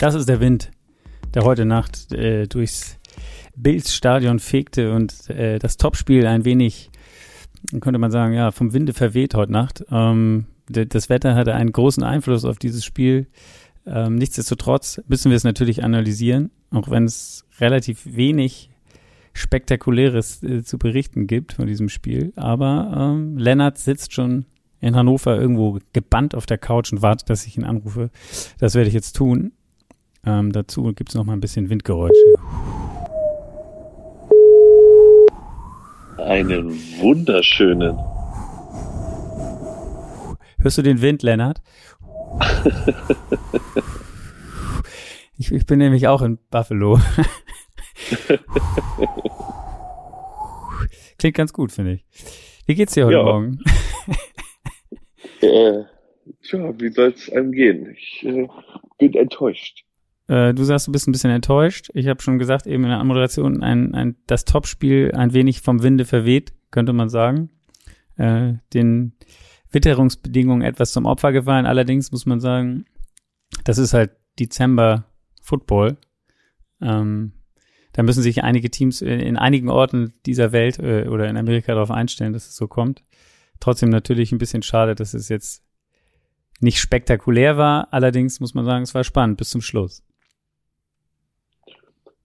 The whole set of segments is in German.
Das ist der Wind, der heute Nacht äh, durchs Bills-Stadion fegte und äh, das Topspiel ein wenig, könnte man sagen, ja, vom Winde verweht heute Nacht. Ähm, das Wetter hatte einen großen Einfluss auf dieses Spiel. Ähm, nichtsdestotrotz müssen wir es natürlich analysieren, auch wenn es relativ wenig Spektakuläres äh, zu berichten gibt von diesem Spiel. Aber ähm, Lennart sitzt schon in Hannover irgendwo gebannt auf der Couch und wartet, dass ich ihn anrufe. Das werde ich jetzt tun. Ähm, dazu gibt es noch mal ein bisschen Windgeräusche. Einen wunderschönen. Hörst du den Wind, Lennart? Ich, ich bin nämlich auch in Buffalo. Klingt ganz gut, finde ich. Wie geht's dir heute ja. Morgen? äh, tja, wie soll es einem gehen? Ich äh, bin enttäuscht. Äh, du sagst, du bist ein bisschen enttäuscht. Ich habe schon gesagt, eben in der Anmoderation, ein, ein, das Topspiel ein wenig vom Winde verweht, könnte man sagen. Äh, den Witterungsbedingungen etwas zum Opfer gefallen. Allerdings muss man sagen, das ist halt Dezember Football. Ähm, da müssen sich einige Teams in, in einigen Orten dieser Welt äh, oder in Amerika darauf einstellen, dass es so kommt. Trotzdem natürlich ein bisschen schade, dass es jetzt nicht spektakulär war. Allerdings muss man sagen, es war spannend bis zum Schluss.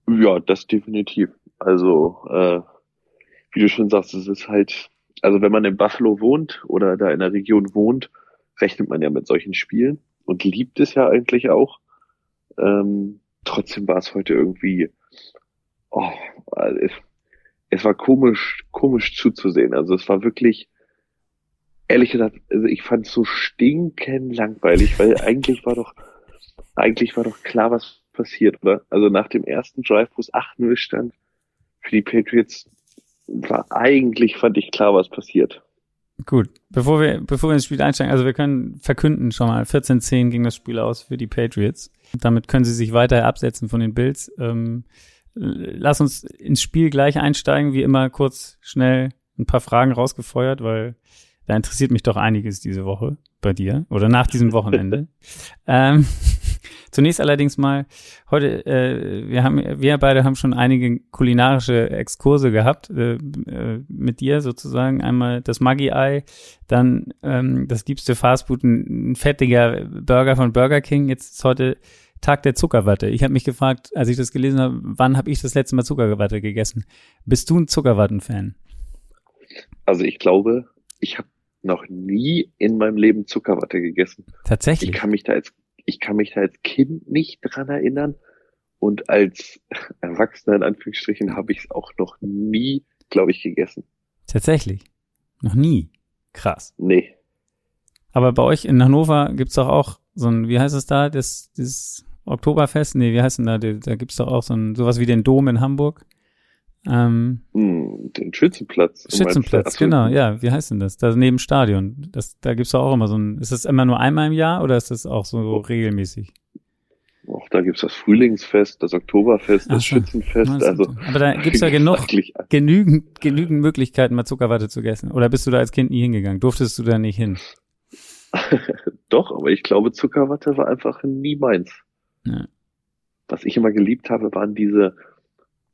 Ja, das definitiv. Also, äh, wie du schon sagst, es ist halt, also wenn man in Buffalo wohnt oder da in der Region wohnt, rechnet man ja mit solchen Spielen und liebt es ja eigentlich auch. Ähm, trotzdem war es heute irgendwie, oh, es, es war komisch, komisch zuzusehen. Also es war wirklich, ehrlich gesagt, also ich fand es so stinkend langweilig, weil eigentlich war doch, eigentlich war doch klar, was passiert, oder? Also nach dem ersten Drive, wo es 8-0 stand, für die Patriots war eigentlich, fand ich klar, was passiert. Gut, bevor wir, bevor wir ins Spiel einsteigen, also wir können verkünden schon mal, 14-10 ging das Spiel aus für die Patriots. Damit können sie sich weiter absetzen von den Bills. Ähm, lass uns ins Spiel gleich einsteigen, wie immer kurz schnell ein paar Fragen rausgefeuert, weil da interessiert mich doch einiges diese Woche bei dir oder nach diesem Wochenende. ähm, Zunächst allerdings mal heute, äh, wir haben, wir beide haben schon einige kulinarische Exkurse gehabt äh, äh, mit dir sozusagen. Einmal das Maggi-Ei, dann ähm, das liebste Fastfood, ein, ein fettiger Burger von Burger King. Jetzt ist heute Tag der Zuckerwatte. Ich habe mich gefragt, als ich das gelesen habe, wann habe ich das letzte Mal Zuckerwatte gegessen? Bist du ein Zuckerwatten-Fan? Also ich glaube, ich habe noch nie in meinem Leben Zuckerwatte gegessen. Tatsächlich. Ich kann mich da jetzt ich kann mich da als Kind nicht dran erinnern. Und als Erwachsener in Anführungsstrichen habe ich es auch noch nie, glaube ich, gegessen. Tatsächlich. Noch nie. Krass. Nee. Aber bei euch in Hannover gibt's doch auch so ein, wie heißt es da, das, das Oktoberfest? Nee, wie heißt denn da? Da gibt's doch auch so ein, sowas wie den Dom in Hamburg. Ähm, hm, den Schützenplatz. Schützenplatz, genau, ja. Wie heißt denn das? Da neben Stadion. Das, da gibt's doch auch immer so ein. Ist das immer nur einmal im Jahr oder ist das auch so oh. regelmäßig? Auch da gibt's das Frühlingsfest, das Oktoberfest, das so. Schützenfest. Also, aber da gibt's ja genug, genügend, genügend Möglichkeiten, mal Zuckerwatte zu essen. Oder bist du da als Kind nie hingegangen? Durftest du da nicht hin? Doch, aber ich glaube, Zuckerwatte war einfach nie meins. Ja. Was ich immer geliebt habe, waren diese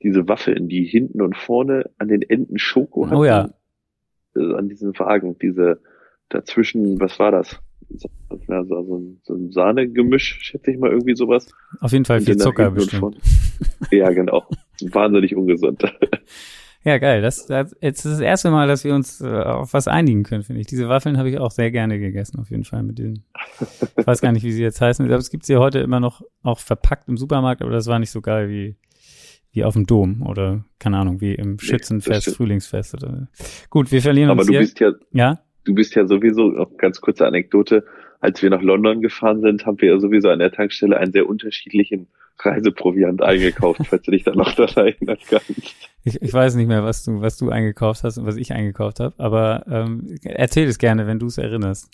diese Waffeln, die hinten und vorne an den Enden Schoko hatten. Oh ja. Also an diesen Wagen, diese dazwischen, was war das? So, so, ein, so ein Sahnegemisch, schätze ich mal, irgendwie sowas. Auf jeden Fall viel Zucker bestimmt. Ja, genau. Wahnsinnig ungesund. Ja, geil. Das, das jetzt ist das erste Mal, dass wir uns äh, auf was einigen können, finde ich. Diese Waffeln habe ich auch sehr gerne gegessen, auf jeden Fall mit denen. Ich weiß gar nicht, wie sie jetzt heißen. Ich glaube, es gibt sie heute immer noch auch verpackt im Supermarkt, aber das war nicht so geil wie wie auf dem Dom oder keine Ahnung, wie im Schützenfest, nee, Frühlingsfest oder. Gut, wir verlieren Aber uns du hier. bist ja, ja, du bist ja sowieso, noch ganz kurze Anekdote, als wir nach London gefahren sind, haben wir ja sowieso an der Tankstelle einen sehr unterschiedlichen Reiseproviant eingekauft, falls du dich da noch daran erinnern kannst. Ich, ich weiß nicht mehr, was du, was du eingekauft hast und was ich eingekauft habe, aber ähm, erzähl es gerne, wenn du es erinnerst.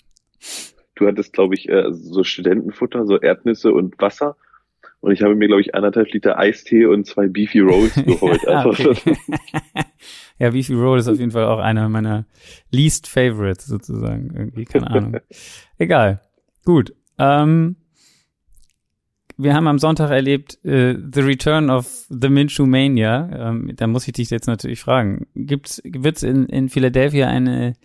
du hattest, glaube ich, äh, so Studentenfutter, so Erdnüsse und Wasser. Und ich habe mir, glaube ich, anderthalb Liter Eistee und zwei Beefy Rolls geholt. ja, Also, ja, Beefy Roll ist auf jeden Fall auch einer meiner least favorites sozusagen. Irgendwie, keine Ahnung. Egal. Gut. Ähm, wir haben am Sonntag erlebt äh, The Return of the Minshew Mania. Ähm, da muss ich dich jetzt natürlich fragen. Gibt's, wird's in, in Philadelphia eine,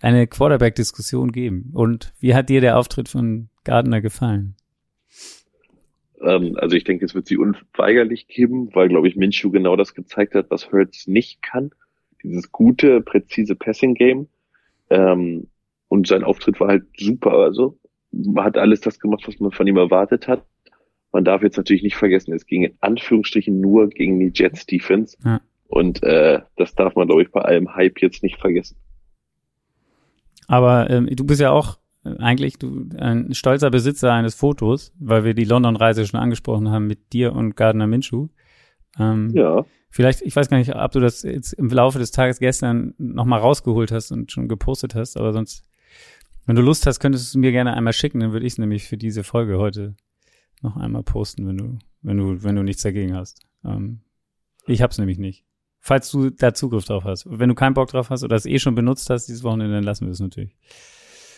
eine Quarterback-Diskussion geben? Und wie hat dir der Auftritt von Gardner gefallen? Ähm, also ich denke, es wird sie unweigerlich geben, weil, glaube ich, Minshew genau das gezeigt hat, was Hurts nicht kann. Dieses gute, präzise Passing-Game. Ähm, und sein Auftritt war halt super. Also hat alles das gemacht, was man von ihm erwartet hat. Man darf jetzt natürlich nicht vergessen, es ging in Anführungsstrichen nur gegen die Jets Defense. Ja. Und äh, das darf man, glaube ich, bei allem Hype jetzt nicht vergessen. Aber ähm, du bist ja auch eigentlich du ein stolzer Besitzer eines Fotos, weil wir die London-Reise schon angesprochen haben mit dir und Gardner Minshew. Ähm, Ja. Vielleicht, ich weiß gar nicht, ob du das jetzt im Laufe des Tages gestern nochmal rausgeholt hast und schon gepostet hast, aber sonst, wenn du Lust hast, könntest du es mir gerne einmal schicken, dann würde ich es nämlich für diese Folge heute noch einmal posten, wenn du, wenn du, wenn du nichts dagegen hast. Ähm, ich hab's nämlich nicht. Falls du da Zugriff drauf hast. Wenn du keinen Bock drauf hast oder es eh schon benutzt hast dieses Wochenende, dann lassen wir es natürlich.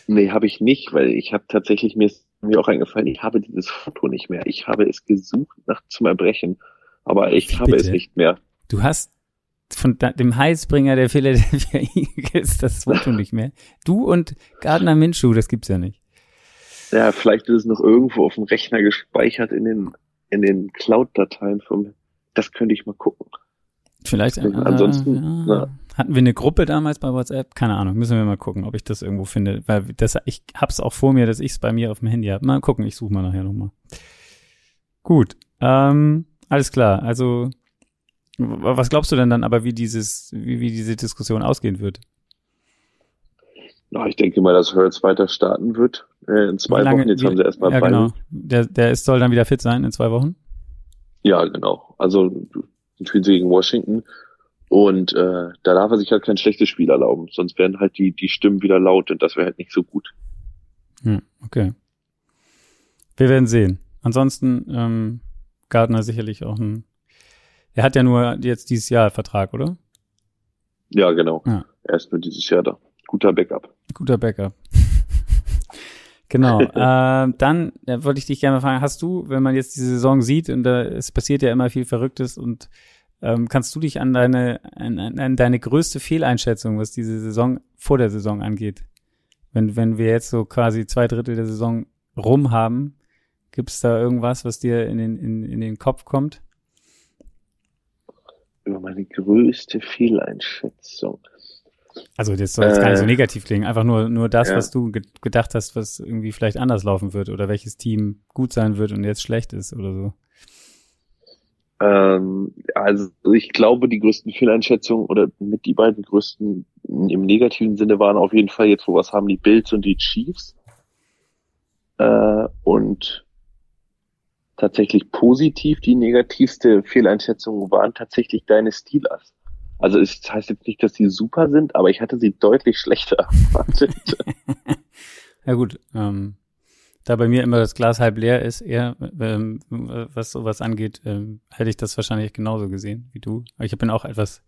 Nee, habe ich nicht, weil ich habe tatsächlich, mir ist mir auch eingefallen, ich habe dieses Foto nicht mehr. Ich habe es gesucht nach zum Erbrechen, aber ich Wie habe es bitte? nicht mehr. Du hast von dem Heißbringer der Philadelphia Eagles das Foto nicht mehr. Du und Gardner Minshew, das gibt's ja nicht. Ja, vielleicht ist es noch irgendwo auf dem Rechner gespeichert in den in den Cloud-Dateien vom. Das könnte ich mal gucken. Vielleicht. äh, Ansonsten, ja. na. Hatten wir eine Gruppe damals bei WhatsApp? Keine Ahnung. Müssen wir mal gucken, ob ich das irgendwo finde. Weil das, ich hab's auch vor mir, dass ich es bei mir auf dem Handy habe. Mal gucken, ich suche mal nachher nochmal. Gut. Ähm, alles klar. Also, was glaubst du denn dann aber, wie dieses, wie, wie diese Diskussion ausgehen wird? Ja, ich denke mal, dass Hurts weiter starten wird äh, in zwei lange- Wochen. Jetzt wie- haben sie erstmal Ja, genau. Der, der ist, soll dann wieder fit sein in zwei Wochen. Ja, genau. Also dann spielen sie gegen Washington und äh, da darf er sich halt kein schlechtes Spiel erlauben, sonst werden halt die die Stimmen wieder laut und das wäre halt nicht so gut. Hm, okay. Wir werden sehen. Ansonsten, ähm, Gardner sicherlich auch ein. Er hat ja nur jetzt dieses Jahr Vertrag, oder? Ja, genau. Ja. Er ist nur dieses Jahr da. Guter Backup. Guter Backup. Genau. ähm, dann äh, wollte ich dich gerne mal fragen, hast du, wenn man jetzt die Saison sieht und da, es passiert ja immer viel Verrücktes und ähm, kannst du dich an deine, an, an deine größte Fehleinschätzung, was diese Saison vor der Saison angeht? Wenn, wenn wir jetzt so quasi zwei Drittel der Saison rum haben, gibt's da irgendwas, was dir in den, in, in den Kopf kommt? Über meine größte Fehleinschätzung. Also das soll jetzt gar nicht so Äh, negativ klingen, einfach nur nur das, ja. was du ge gedacht hast, was irgendwie vielleicht anders laufen wird oder welches Team gut sein wird und jetzt schlecht ist oder so. Ähm, also ich glaube, die größten Fehleinschätzungen oder mit die beiden größten im negativen Sinne waren auf jeden Fall jetzt, wo was haben die Bills und die Chiefs. Äh, und tatsächlich positiv, die negativste Fehleinschätzung waren tatsächlich deine Steelers. Also es heißt jetzt nicht, dass sie super sind, aber ich hatte sie deutlich schlechter erwartet. Ja gut, ähm, da bei mir immer das Glas halb leer ist, eher ähm, was sowas angeht, ähm, hätte ich das wahrscheinlich genauso gesehen wie du. Aber ich bin auch etwas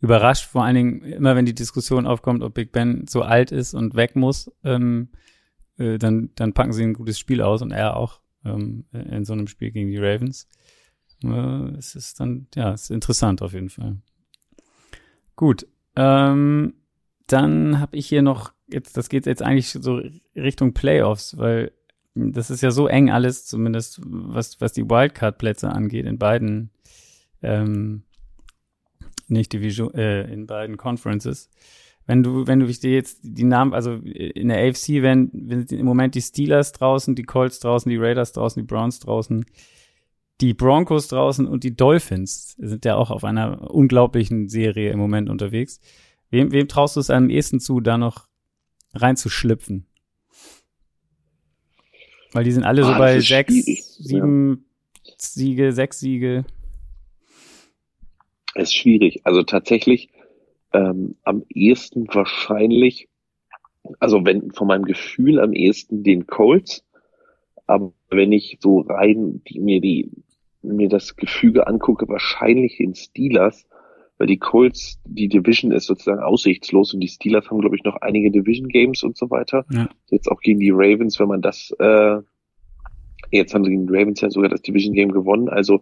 überrascht, vor allen Dingen immer, wenn die Diskussion aufkommt, ob Big Ben so alt ist und weg muss, ähm, äh, dann, dann packen sie ein gutes Spiel aus und er auch ähm, in so einem Spiel gegen die Ravens. Äh, es ist dann, ja, es ist interessant auf jeden Fall. Gut, ähm, dann habe ich hier noch, jetzt, das geht jetzt eigentlich so Richtung Playoffs, weil das ist ja so eng alles, zumindest was, was die Wildcard-Plätze angeht, in beiden, ähm, nicht Division, äh, in beiden Conferences. Wenn du, wenn du ich dir jetzt die Namen, also in der AFC werden, sind im Moment die Steelers draußen, die Colts draußen, die Raiders draußen, die Browns draußen, die Broncos draußen und die Dolphins sind ja auch auf einer unglaublichen Serie im Moment unterwegs. Wem, wem traust du es am ehesten zu, da noch reinzuschlüpfen? Weil die sind alle so Ah, das bei sechs, sieben Siege, sechs Siege. Es ist schwierig. Also tatsächlich ähm, am ehesten wahrscheinlich Also wenn von meinem Gefühl am ehesten den Colts, aber wenn ich so rein die, mir die mir das Gefüge angucke, wahrscheinlich den Steelers, weil die Colts, die Division ist sozusagen aussichtslos und die Steelers haben, glaube ich, noch einige Division Games und so weiter. Ja. Jetzt auch gegen die Ravens, wenn man das, äh, jetzt haben sie gegen die Ravens ja sogar das Division Game gewonnen, also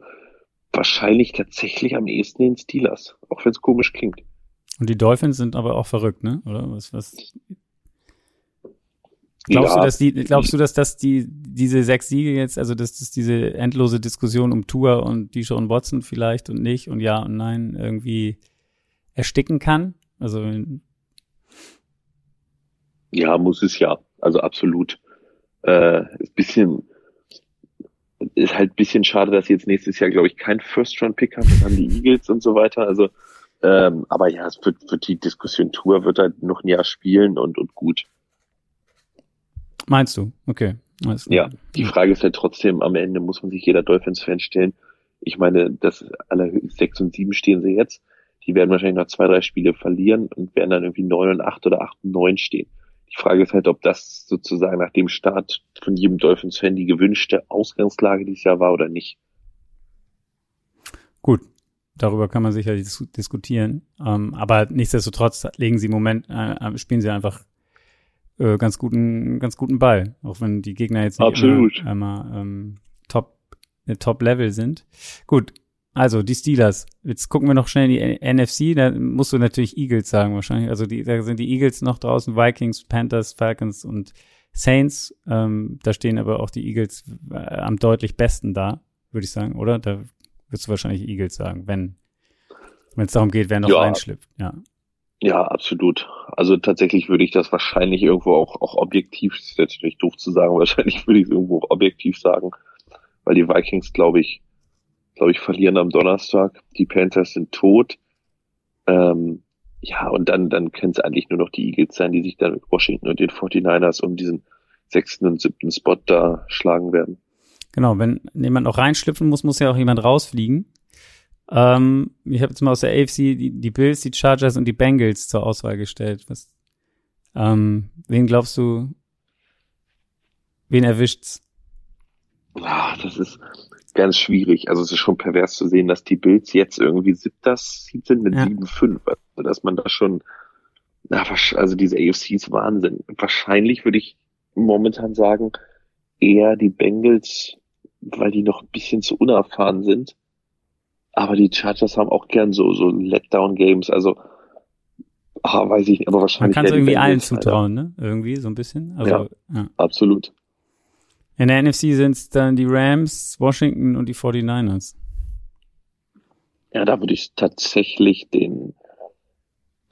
wahrscheinlich tatsächlich am ehesten den Steelers, auch wenn es komisch klingt. Und die Dolphins sind aber auch verrückt, ne? Oder was, was Glaubst ja. du, dass die, glaubst du, dass das die, diese sechs Siege jetzt, also dass das diese endlose Diskussion um Tour und die schon Watson vielleicht und nicht und ja und nein irgendwie ersticken kann? Also ja, muss es ja. Also absolut. Äh, ist bisschen ist halt bisschen schade, dass sie jetzt nächstes Jahr, glaube ich, kein First-Round-Pick haben, dann haben die Eagles und so weiter. Also, ähm, aber ja, es wird, wird die Diskussion Tour wird halt noch ein Jahr spielen und, und gut. Meinst du? Okay. Ja, die Frage ist halt trotzdem, am Ende muss man sich jeder Dolphins-Fan stellen. Ich meine, das allerhöchst sechs und sieben stehen sie jetzt. Die werden wahrscheinlich noch zwei, drei Spiele verlieren und werden dann irgendwie neun und acht oder acht und neun stehen. Die Frage ist halt, ob das sozusagen nach dem Start von jedem Dolphins-Fan die gewünschte Ausgangslage dieses Jahr war oder nicht. Gut, darüber kann man sicherlich dis diskutieren. Ähm, aber nichtsdestotrotz legen sie im Moment, äh, spielen sie einfach äh, ganz guten, ganz guten Ball, auch wenn die Gegner jetzt nicht Absolut. immer, immer ähm, top, äh, top Level sind. Gut, also die Steelers. Jetzt gucken wir noch schnell in die NFC. Da musst du natürlich Eagles sagen wahrscheinlich. Also die, da sind die Eagles noch draußen, Vikings, Panthers, Falcons und Saints. Ähm, da stehen aber auch die Eagles äh, am deutlich besten da, würde ich sagen, oder? Da würdest du wahrscheinlich Eagles sagen, wenn wenn es darum geht, wer noch ja. reinschlüpft. Ja. Ja, absolut. Also tatsächlich würde ich das wahrscheinlich irgendwo auch, auch objektiv, ist jetzt natürlich doof zu sagen, wahrscheinlich würde ich es irgendwo objektiv sagen, weil die Vikings, glaube ich, glaube ich, verlieren am Donnerstag. Die Panthers sind tot. Ähm, ja, und dann, dann können es eigentlich nur noch die Eagles sein, die sich dann mit Washington und den 49ers um diesen sechsten und siebten Spot da schlagen werden. Genau, wenn jemand noch reinschlüpfen muss, muss ja auch jemand rausfliegen. Ähm, ich habe jetzt mal aus der AFC die, die, Bills, die Chargers und die Bengals zur Auswahl gestellt. Was, ähm, wen glaubst du, wen erwischt's? Ah, das ist ganz schwierig. Also es ist schon pervers zu sehen, dass die Bills jetzt irgendwie siebter Seed sind mit ja. 7-5. Also dass man da schon, na, also diese AFC ist Wahnsinn. Wahrscheinlich würde ich momentan sagen, eher die Bengals, weil die noch ein bisschen zu unerfahren sind aber die Chargers haben auch gern so, so Letdown-Games, also, ah, weiß ich nicht, aber wahrscheinlich. Man kann es irgendwie allen zutrauen, ne? Irgendwie, so ein bisschen. Also, ja, ja. absolut. In der NFC sind es dann die Rams, Washington und die 49ers. Ja, da würde ich tatsächlich den,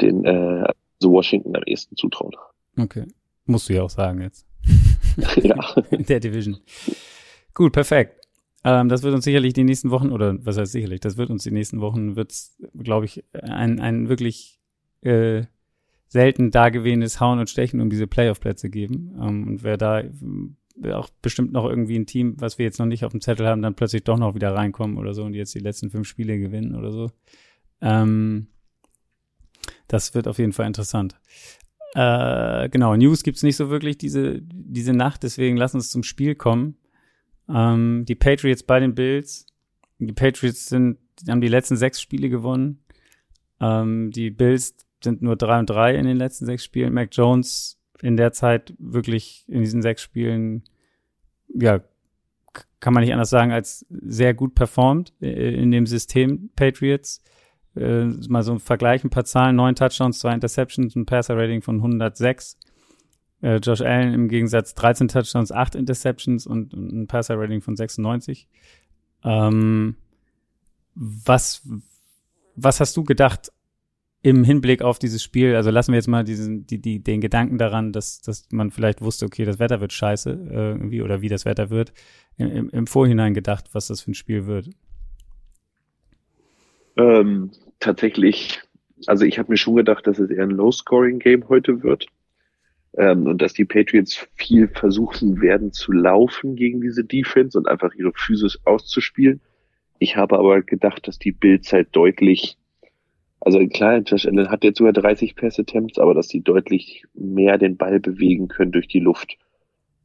den, äh, also Washington am ehesten zutrauen. Okay. Musst du ja auch sagen jetzt. ja. In der Division. Gut, perfekt. Ähm, das wird uns sicherlich die nächsten Wochen, oder was heißt sicherlich, das wird uns die nächsten Wochen, wird glaube ich, ein, ein wirklich äh, selten dagewesenes Hauen und Stechen um diese Playoff-Plätze geben. Ähm, und wer da auch bestimmt noch irgendwie ein Team, was wir jetzt noch nicht auf dem Zettel haben, dann plötzlich doch noch wieder reinkommen oder so und jetzt die letzten fünf Spiele gewinnen oder so. Ähm, das wird auf jeden Fall interessant. Äh, genau, News gibt's nicht so wirklich diese, diese Nacht, deswegen lass uns zum Spiel kommen. Ähm, die Patriots bei den Bills. Die Patriots sind, haben die letzten sechs Spiele gewonnen. Ähm, die Bills sind nur drei und drei in den letzten sechs Spielen. Mac Jones in der Zeit wirklich in diesen sechs Spielen, ja, kann man nicht anders sagen, als sehr gut performt äh, in dem System Patriots. Äh, mal so ein Vergleich, ein paar Zahlen, neun Touchdowns, zwei Interceptions, ein Passer-Rating von 106. Äh, Josh Allen im Gegensatz 13 Touchdowns, 8 Interceptions und, und ein Passer-Rating von 96. Ähm, was, was hast du gedacht im Hinblick auf dieses Spiel? Also lassen wir jetzt mal diesen, die, die, den Gedanken daran, dass, dass man vielleicht wusste, okay, das Wetter wird scheiße, äh, irgendwie, oder wie das Wetter wird, im, im Vorhinein gedacht, was das für ein Spiel wird. Ähm, tatsächlich, also ich habe mir schon gedacht, dass es eher ein Low-Scoring-Game heute wird ähm, und dass die Patriots viel versuchen werden zu laufen gegen diese Defense und einfach ihre Physis auszuspielen. Ich habe aber gedacht, dass die Bills halt deutlich, Also klar, Josh Allen hat jetzt sogar 30 Pass-Attempts, aber dass sie deutlich mehr den Ball bewegen können durch die Luft.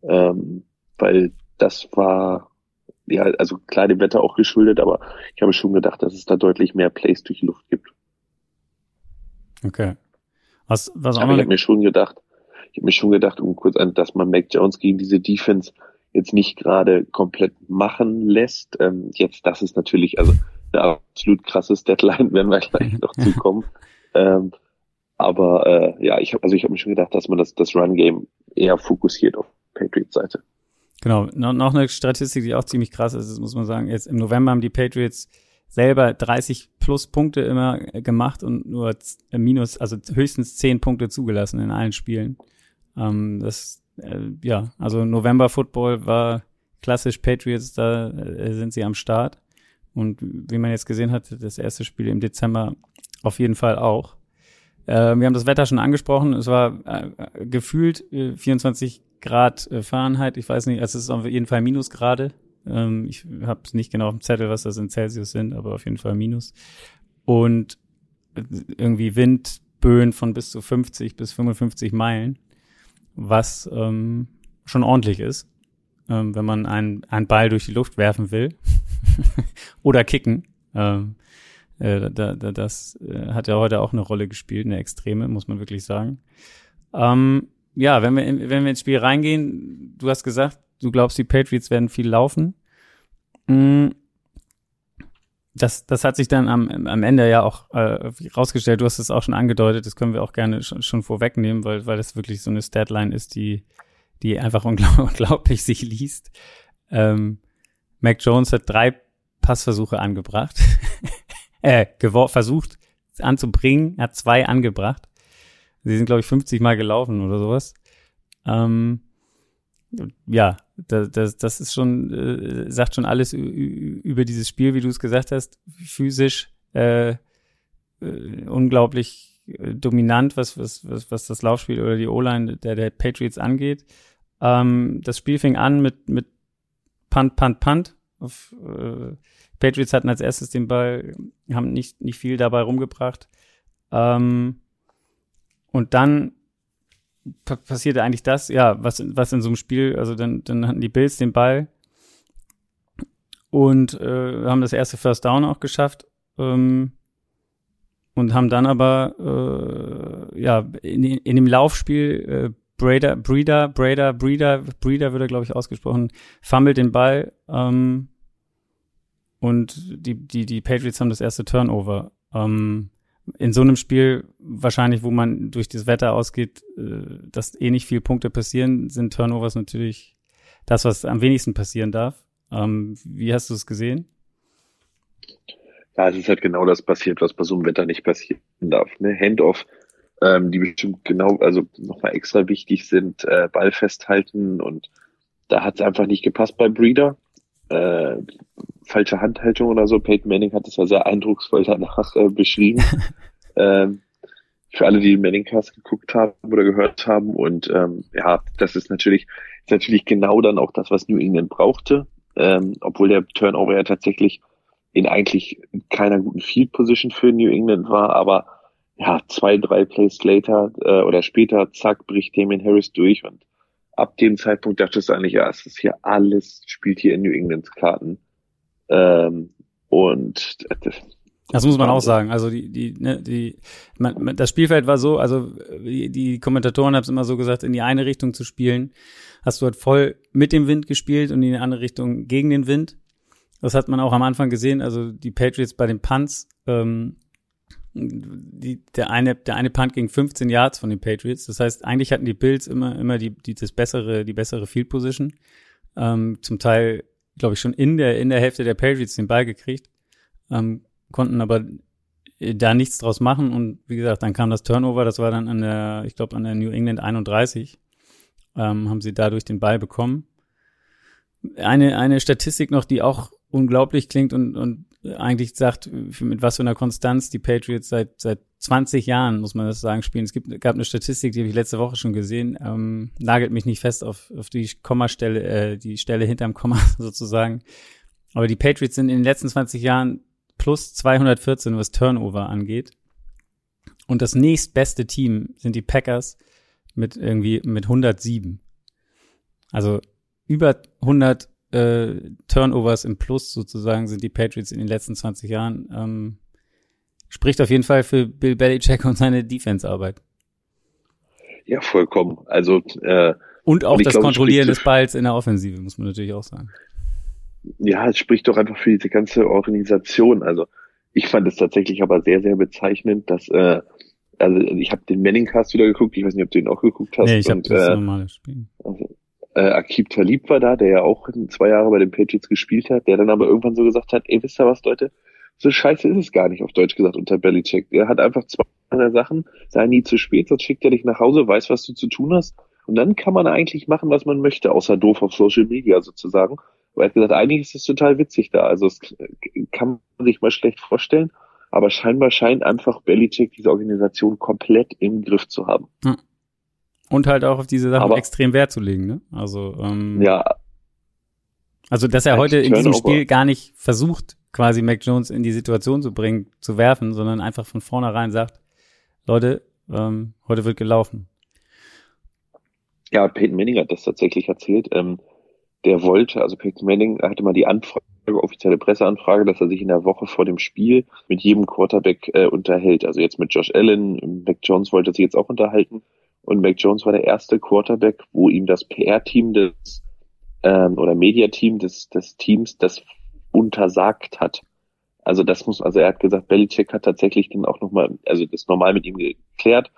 Ähm, weil das war, ja, also klar dem Wetter auch geschuldet, aber ich habe schon gedacht, dass es da deutlich mehr Plays durch die Luft gibt. Okay. Was, was auch aber ich habe mir schon gedacht, ich habe mir schon gedacht, um kurz an, dass man Mac Jones gegen diese Defense jetzt nicht gerade komplett machen lässt. Ähm, jetzt, das ist natürlich, also eine absolut krasses Deadline, werden wir gleich noch zukommen. Ähm, aber äh, ja, ich habe also ich habe mir schon gedacht, dass man das, das Run-Game eher fokussiert auf Patriots Seite. Genau, no, noch eine Statistik, die auch ziemlich krass ist, muss man sagen. Jetzt im November haben die Patriots selber 30 plus Punkte immer gemacht und nur minus, also höchstens 10 Punkte zugelassen in allen Spielen. Ähm, das, äh, ja, also November Football war klassisch Patriots, da äh, sind sie am Start. Und wie man jetzt gesehen hat, das erste Spiel im Dezember auf jeden Fall auch. Äh, wir haben das Wetter schon angesprochen. Es war äh, gefühlt äh, 24 Grad äh, Fahrenheit. Ich weiß nicht, es ist auf jeden Fall Minusgrade. Ähm, ich habe nicht genau auf dem Zettel, was das in Celsius sind, aber auf jeden Fall Minus. Und äh, irgendwie Windböen von bis zu 50 bis 55 Meilen, was ähm, schon ordentlich ist, ähm, wenn man einen, einen Ball durch die Luft werfen will oder kicken. Ähm, äh, da, da, das äh, hat ja heute auch eine Rolle gespielt, eine Extreme, muss man wirklich sagen. Ähm, ja, wenn wir, in, wenn wir ins Spiel reingehen, du hast gesagt, du glaubst, die Patriots werden viel laufen. Mm, das, das hat sich dann am, am Ende ja auch äh, rausgestellt. Du hast es auch schon angedeutet. Das können wir auch gerne schon, schon vorwegnehmen, weil, weil das wirklich so eine Statline ist, die, die einfach unglaublich sich liest. Ähm, Mac Jones hat drei Passversuche angebracht. äh, versucht anzubringen, hat zwei angebracht. Sie sind, glaube ich, 50 Mal gelaufen oder sowas. Ähm, ja, das, das, das ist schon, äh, sagt schon alles über dieses Spiel, wie du es gesagt hast. Physisch äh, äh, unglaublich äh, dominant, was, was, was, was das Laufspiel oder die O-Line der, der Patriots angeht. Ähm, das Spiel fing an mit, mit Punt, Punt, Punt. Auf, äh, Patriots hatten als erstes den Ball, haben nicht, nicht viel dabei rumgebracht. Ähm, und dann passierte eigentlich das, ja, was, was in so einem Spiel, also dann, dann hatten die Bills den Ball und äh, haben das erste First Down auch geschafft ähm, und haben dann aber äh, ja in, in dem Laufspiel äh, Breeder, Breeder, Breeder, Breeder, Breeder wird er glaube ich ausgesprochen, fummelt den Ball ähm, und die, die, die Patriots haben das erste Turnover. Ähm, in so einem Spiel wahrscheinlich, wo man durch das Wetter ausgeht, äh, dass eh nicht viele Punkte passieren, sind Turnovers natürlich das, was am wenigsten passieren darf. Ähm, wie hast du es gesehen? Ja, es ist halt genau das passiert, was bei so einem Wetter nicht passieren darf. Ne? Handoff, ähm, die bestimmt genau, also nochmal extra wichtig sind, äh, Ball festhalten und da hat es einfach nicht gepasst bei Breeder äh, falsche Handhaltung oder so. Peyton Manning hat es ja sehr eindrucksvoll danach äh, beschrieben. ähm, für alle, die den Manning-Cast geguckt haben oder gehört haben. Und ähm, ja, das ist natürlich, ist natürlich genau dann auch das, was New England brauchte. Ähm, obwohl der Turnover ja tatsächlich in eigentlich keiner guten Field Position für New England war, aber ja, zwei, drei Plays later äh, oder später, zack, bricht Damien Harris durch und ab dem Zeitpunkt dachtest du eigentlich, ja, es ist hier alles, spielt hier in New Englands Karten. Ähm, und das, das muss man auch sagen. Also die, die, ne, die, man, das Spielfeld war so, also die, die Kommentatoren haben es immer so gesagt, in die eine Richtung zu spielen, hast du halt voll mit dem Wind gespielt und in die andere Richtung gegen den Wind. Das hat man auch am Anfang gesehen. Also die Patriots bei den Punts ähm, die, der eine, der eine Punt ging 15 Yards von den Patriots. Das heißt, eigentlich hatten die Bills immer, immer die, die, das bessere, die bessere Field Position. Ähm, zum Teil, glaube ich, schon in der, in der Hälfte der Patriots den Ball gekriegt. Ähm, konnten aber da nichts draus machen. Und wie gesagt, dann kam das Turnover. Das war dann an der, ich glaube, an der New England 31. Ähm, haben sie dadurch den Ball bekommen. Eine, eine Statistik noch, die auch unglaublich klingt und, und eigentlich sagt, mit was für einer Konstanz die Patriots seit, seit 20 Jahren, muss man das sagen, spielen. Es gibt, gab eine Statistik, die habe ich letzte Woche schon gesehen, ähm, nagelt mich nicht fest auf, auf die Kommastelle, äh, die Stelle hinterm Komma sozusagen. Aber die Patriots sind in den letzten 20 Jahren plus 214, was Turnover angeht. Und das nächstbeste Team sind die Packers mit irgendwie mit 107. Also über 100 äh, Turnovers im Plus sozusagen sind die Patriots in den letzten 20 Jahren. Ähm, spricht auf jeden Fall für Bill Belichick und seine Defense-Arbeit. Ja, vollkommen. Also äh, und auch und das glaube, Kontrollieren des Balls in der Offensive, muss man natürlich auch sagen. Ja, es spricht doch einfach für diese ganze Organisation. Also ich fand es tatsächlich aber sehr, sehr bezeichnend, dass äh, also ich habe den Manning-Cast wieder geguckt, ich weiß nicht, ob du ihn auch geguckt hast. Nee, ich habe das äh, normale Spiel. Also, äh, Akib Talib war da, der ja auch zwei Jahre bei den Patriots gespielt hat, der dann aber irgendwann so gesagt hat, ey, wisst ihr was, Leute? So scheiße ist es gar nicht, auf Deutsch gesagt, unter Belichick. Der hat einfach zwei Sachen, sei nie zu spät, sonst schickt er dich nach Hause, weiß, was du zu tun hast. Und dann kann man eigentlich machen, was man möchte, außer doof auf Social Media sozusagen. Aber er hat gesagt, eigentlich ist es total witzig da. Also es kann man sich mal schlecht vorstellen. Aber scheinbar scheint einfach Belichick diese Organisation komplett im Griff zu haben. Ja. Und halt auch auf diese Sachen Aber, extrem Wert zu legen, ne? Also, ähm, ja. Also, dass er heute in diesem Spiel gar nicht versucht, quasi Mac Jones in die Situation zu bringen, zu werfen, sondern einfach von vornherein sagt, Leute, ähm, heute wird gelaufen. Ja, Peyton Manning hat das tatsächlich erzählt. Ähm, der wollte, also Peyton Manning hatte mal die Anfrage, offizielle Presseanfrage, dass er sich in der Woche vor dem Spiel mit jedem Quarterback äh, unterhält. Also jetzt mit Josh Allen, Mac Jones wollte sich jetzt auch unterhalten. Und Mac Jones war der erste Quarterback, wo ihm das PR-Team des ähm, oder Mediateam des, des Teams das untersagt hat. Also das muss, also er hat gesagt, Belichick hat tatsächlich dann auch nochmal, also das normal mit ihm geklärt.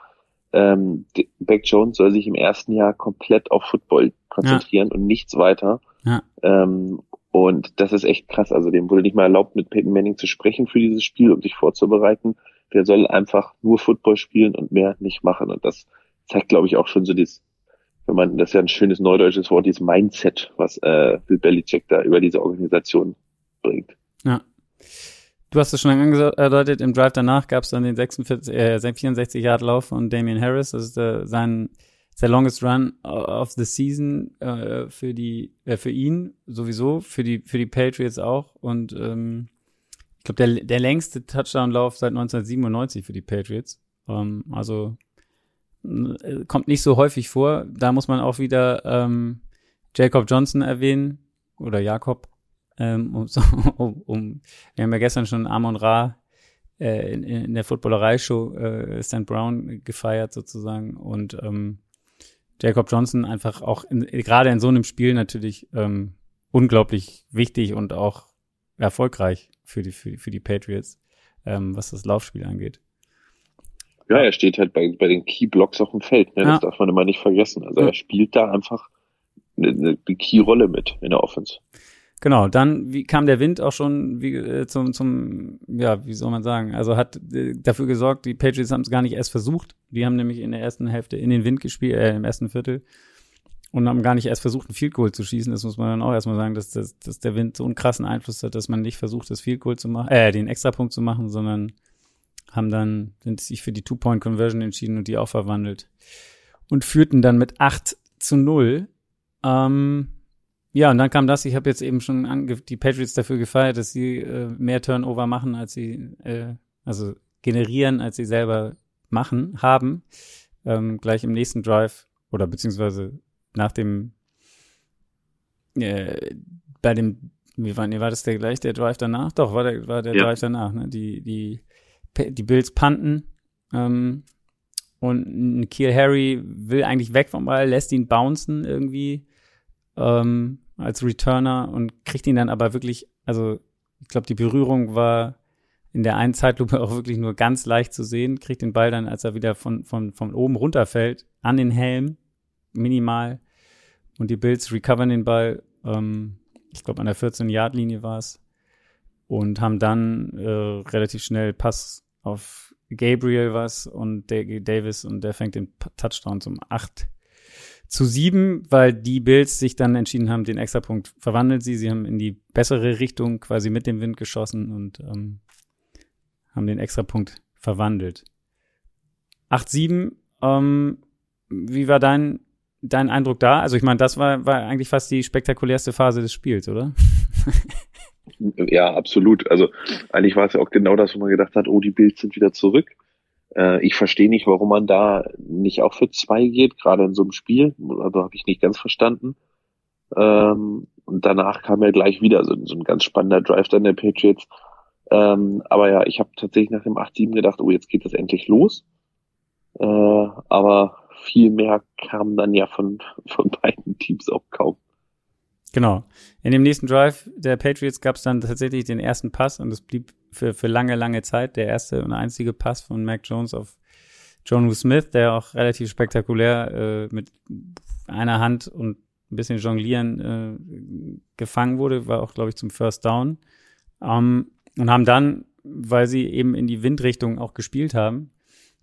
Ähm, Beck Jones soll sich im ersten Jahr komplett auf Football konzentrieren ja. und nichts weiter. Ja. Ähm, und das ist echt krass. Also dem wurde nicht mal erlaubt, mit Peyton Manning zu sprechen für dieses Spiel, um sich vorzubereiten. Der soll einfach nur Football spielen und mehr nicht machen. Und das zeigt, glaube ich, auch schon so dieses, wenn man, das ist ja ein schönes neudeutsches Wort, dieses Mindset, was äh, Bill Belichick da über diese Organisation bringt. Ja. Du hast es schon angedeutet, im Drive danach gab es dann den 46, äh, 64 Yard Lauf von Damian Harris, das ist äh, sein der longest run of the season äh, für die äh, für ihn sowieso für die für die Patriots auch und ähm, ich glaube der der längste Touchdown Lauf seit 1997 für die Patriots ähm, also kommt nicht so häufig vor. Da muss man auch wieder ähm, Jacob Johnson erwähnen oder Jakob. Ähm, um, um, um, wir haben ja gestern schon Amon Ra äh, in, in der Footballerei-Show äh, St. Brown gefeiert sozusagen und ähm, Jacob Johnson einfach auch in, gerade in so einem Spiel natürlich ähm, unglaublich wichtig und auch erfolgreich für die, für, für die Patriots, ähm, was das Laufspiel angeht. Ja, er steht halt bei, bei den Key Blocks auf dem Feld. Ne? Das darf man immer nicht vergessen. Also er spielt da einfach eine, eine Key-Rolle mit in der Offense. Genau, dann wie kam der Wind auch schon wie, äh, zum, zum, ja, wie soll man sagen, also hat äh, dafür gesorgt, die Patriots haben es gar nicht erst versucht. Die haben nämlich in der ersten Hälfte in den Wind gespielt, äh, im ersten Viertel und haben gar nicht erst versucht, ein Field Goal zu schießen. Das muss man dann auch erstmal sagen, dass, dass, dass der Wind so einen krassen Einfluss hat, dass man nicht versucht, das Field Goal zu machen, äh, den Extrapunkt zu machen, sondern haben dann, sind sich für die Two-Point-Conversion entschieden und die auch verwandelt. Und führten dann mit 8 zu 0. Ähm, ja, und dann kam das, ich habe jetzt eben schon die Patriots dafür gefeiert, dass sie äh, mehr Turnover machen, als sie, äh, also generieren, als sie selber machen, haben. Ähm, gleich im nächsten Drive oder beziehungsweise nach dem äh, bei dem wie war, nee, war das der gleich der Drive danach? Doch, war der war der ja. Drive danach, ne? Die die die Bills panten ähm, und Kiel Harry will eigentlich weg vom Ball, lässt ihn bouncen irgendwie ähm, als Returner und kriegt ihn dann aber wirklich, also ich glaube, die Berührung war in der einen Zeitlupe auch wirklich nur ganz leicht zu sehen, kriegt den Ball dann, als er wieder von, von, von oben runterfällt, an den Helm, minimal. Und die Bills recovern den Ball, ähm, ich glaube, an der 14-Yard-Linie war es. Und haben dann äh, relativ schnell Pass auf Gabriel was und Davis und der fängt den Touchdown zum 8 zu 7, weil die Bills sich dann entschieden haben, den Extrapunkt verwandeln sie. Sie haben in die bessere Richtung quasi mit dem Wind geschossen und ähm, haben den Extrapunkt verwandelt. 8-7, ähm, wie war dein, dein Eindruck da? Also ich meine, das war, war eigentlich fast die spektakulärste Phase des Spiels, oder? Ja, absolut. Also eigentlich war es ja auch genau das, wo man gedacht hat, oh, die Bills sind wieder zurück. Äh, ich verstehe nicht, warum man da nicht auch für zwei geht, gerade in so einem Spiel. Also habe ich nicht ganz verstanden. Ähm, und danach kam ja gleich wieder so, so ein ganz spannender Drive dann der Patriots. Ähm, aber ja, ich habe tatsächlich nach dem 8-7 gedacht, oh, jetzt geht das endlich los. Äh, aber viel mehr kam dann ja von, von beiden Teams auch kaum. Genau. In dem nächsten Drive der Patriots gab es dann tatsächlich den ersten Pass und es blieb für, für lange, lange Zeit der erste und einzige Pass von Mac Jones auf John Smith, der auch relativ spektakulär äh, mit einer Hand und ein bisschen jonglieren äh, gefangen wurde, war auch, glaube ich, zum First Down. Ähm, und haben dann, weil sie eben in die Windrichtung auch gespielt haben,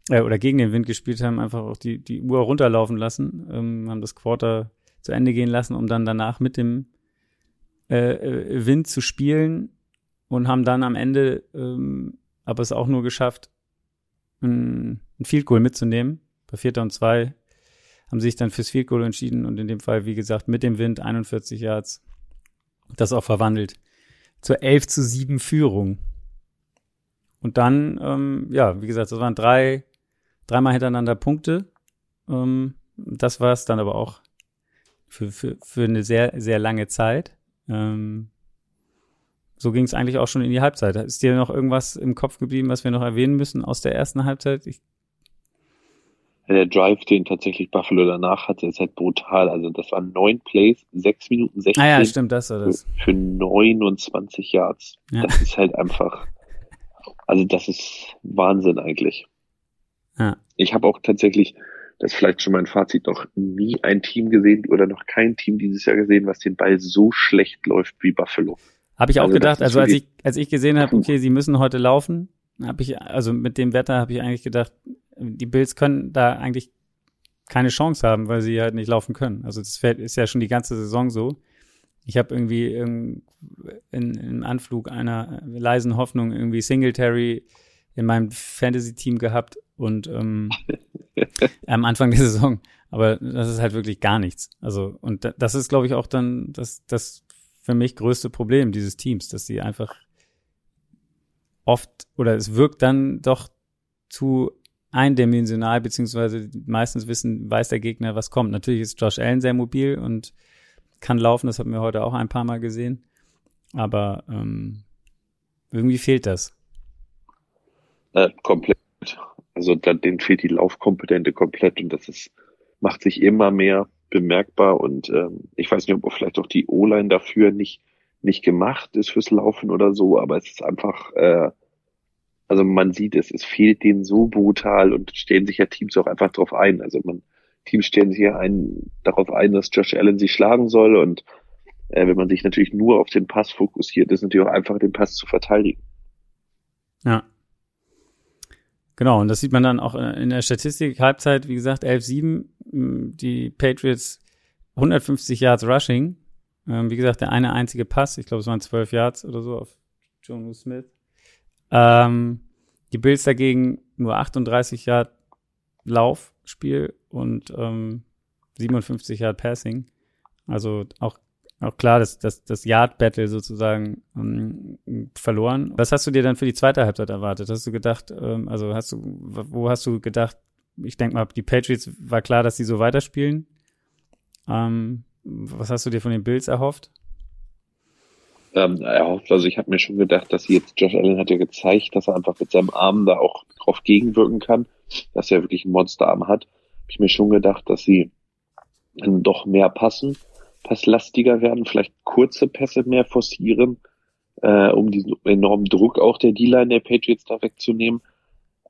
äh, oder gegen den Wind gespielt haben, einfach auch die, die Uhr runterlaufen lassen, ähm, haben das Quarter zu Ende gehen lassen, um dann danach mit dem äh, äh, Wind zu spielen und haben dann am Ende ähm, aber es auch nur geschafft, ein, ein Field Goal mitzunehmen. Bei Vierter und Zwei haben sich dann fürs Field Goal entschieden und in dem Fall, wie gesagt, mit dem Wind 41 Yards das auch verwandelt zur 11 zu 7 Führung. Und dann, ähm, ja, wie gesagt, das waren drei, dreimal hintereinander Punkte. Ähm, das war es dann aber auch für, für, für eine sehr, sehr lange Zeit. Ähm, so ging es eigentlich auch schon in die Halbzeit. Ist dir noch irgendwas im Kopf geblieben, was wir noch erwähnen müssen aus der ersten Halbzeit? Ich der Drive, den tatsächlich Buffalo danach hatte, ist halt brutal. Also das waren neun Plays, sechs Minuten 16. Ah ja, stimmt, das war das. Für, für 29 Yards. Ja. Das ist halt einfach, also das ist Wahnsinn eigentlich. Ja. Ich habe auch tatsächlich, das ist vielleicht schon mein Fazit, noch nie ein Team gesehen oder noch kein Team dieses Jahr gesehen, was den Ball so schlecht läuft wie Buffalo. Habe ich auch also gedacht, also als ich, als ich gesehen habe, okay, sie müssen heute laufen, habe ich, also mit dem Wetter habe ich eigentlich gedacht, die Bills können da eigentlich keine Chance haben, weil sie halt nicht laufen können. Also das ist ja schon die ganze Saison so. Ich habe irgendwie in, im Anflug einer leisen Hoffnung irgendwie Singletary in meinem Fantasy-Team gehabt und ähm, am Anfang der Saison. Aber das ist halt wirklich gar nichts. Also, und das ist, glaube ich, auch dann das, das für mich größte Problem dieses Teams, dass sie einfach oft oder es wirkt dann doch zu eindimensional, beziehungsweise meistens wissen, weiß der Gegner, was kommt. Natürlich ist Josh Allen sehr mobil und kann laufen, das haben wir heute auch ein paar Mal gesehen. Aber ähm, irgendwie fehlt das. Äh, komplett. Also da, denen fehlt die Laufkompetente komplett und das ist, macht sich immer mehr bemerkbar und ähm, ich weiß nicht, ob vielleicht auch die O-Line dafür nicht, nicht gemacht ist fürs Laufen oder so, aber es ist einfach äh, also man sieht es, es fehlt denen so brutal und stellen sich ja Teams auch einfach darauf ein. Also man, Teams stellen sich ja ein, darauf ein, dass Josh Allen sie schlagen soll und äh, wenn man sich natürlich nur auf den Pass fokussiert, ist natürlich auch einfach, den Pass zu verteidigen. Ja. Genau, und das sieht man dann auch in der Statistik. Halbzeit, wie gesagt, 11-7, die Patriots 150 Yards Rushing. Ähm, wie gesagt, der eine einzige Pass, ich glaube, es waren 12 Yards oder so auf Jono Smith. Ähm, die Bills dagegen nur 38 Yard Laufspiel und ähm, 57 Yard Passing. Also auch, auch klar, das, das Yard Battle sozusagen ähm, verloren. Was hast du dir dann für die zweite Halbzeit erwartet? Hast du gedacht, ähm, also hast du, wo hast du gedacht, ich denke mal, die Patriots war klar, dass sie so weiterspielen. Ähm, was hast du dir von den Bills erhofft? ähm, erhofft. Also ich habe mir schon gedacht, dass sie jetzt, Josh Allen hat ja gezeigt, dass er einfach mit seinem Arm da auch drauf gegenwirken kann, dass er wirklich einen Monsterarm hat. Habe ich mir schon gedacht, dass sie dann doch mehr passen, passlastiger werden, vielleicht kurze Pässe mehr forcieren, äh, um diesen enormen Druck auch der D-Line der Patriots da wegzunehmen.